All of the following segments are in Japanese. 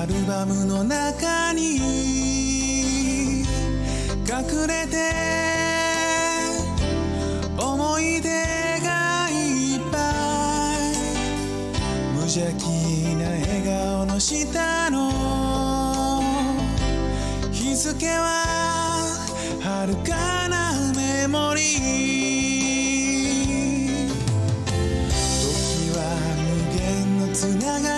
アルバムの中に隠れて思い出がいっぱい無邪気な笑顔の下の日付は遥かなメモリー。時は無限のつながり。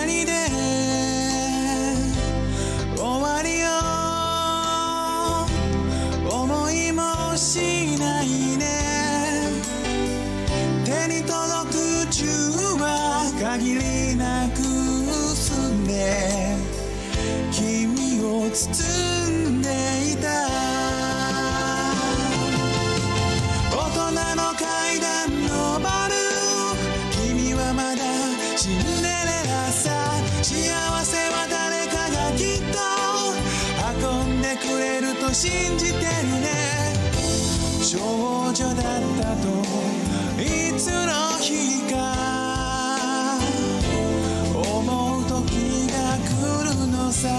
は限りなく薄んで君を包んでいた。大人の階段登る君はまだシンデレラさ幸せは誰かがきっと運んでくれると信じてる。女だったといつの日か思う時が来るのさ。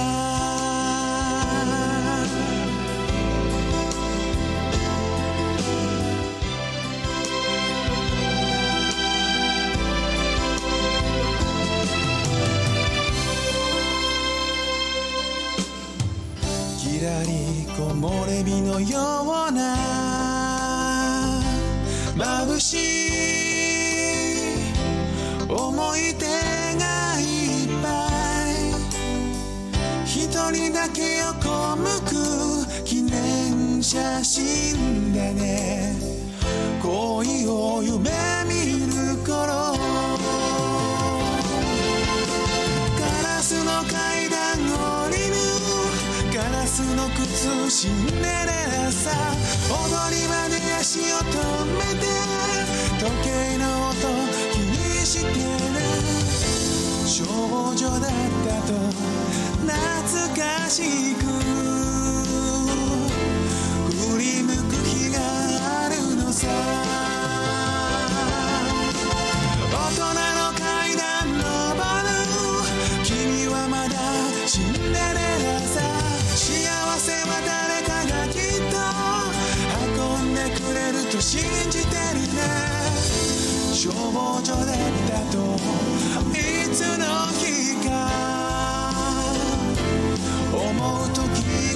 きらり木漏れ日のような眩しい思い出がいっぱい一人だけ横向く記念写真だね。恋を夢見る頃。ガラスの階段降りる。ガラスの靴シンデレラさ。踊り場で足を女だったと懐かしく振り向く日があるのさ。大人の階段登る君はまだシンデレラさ。幸せは誰かがきっと運んでくれると信じて少女だったといつの日か思う時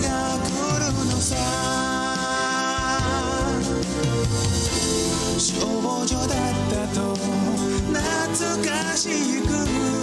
が来るのさ。少女だったと懐かしく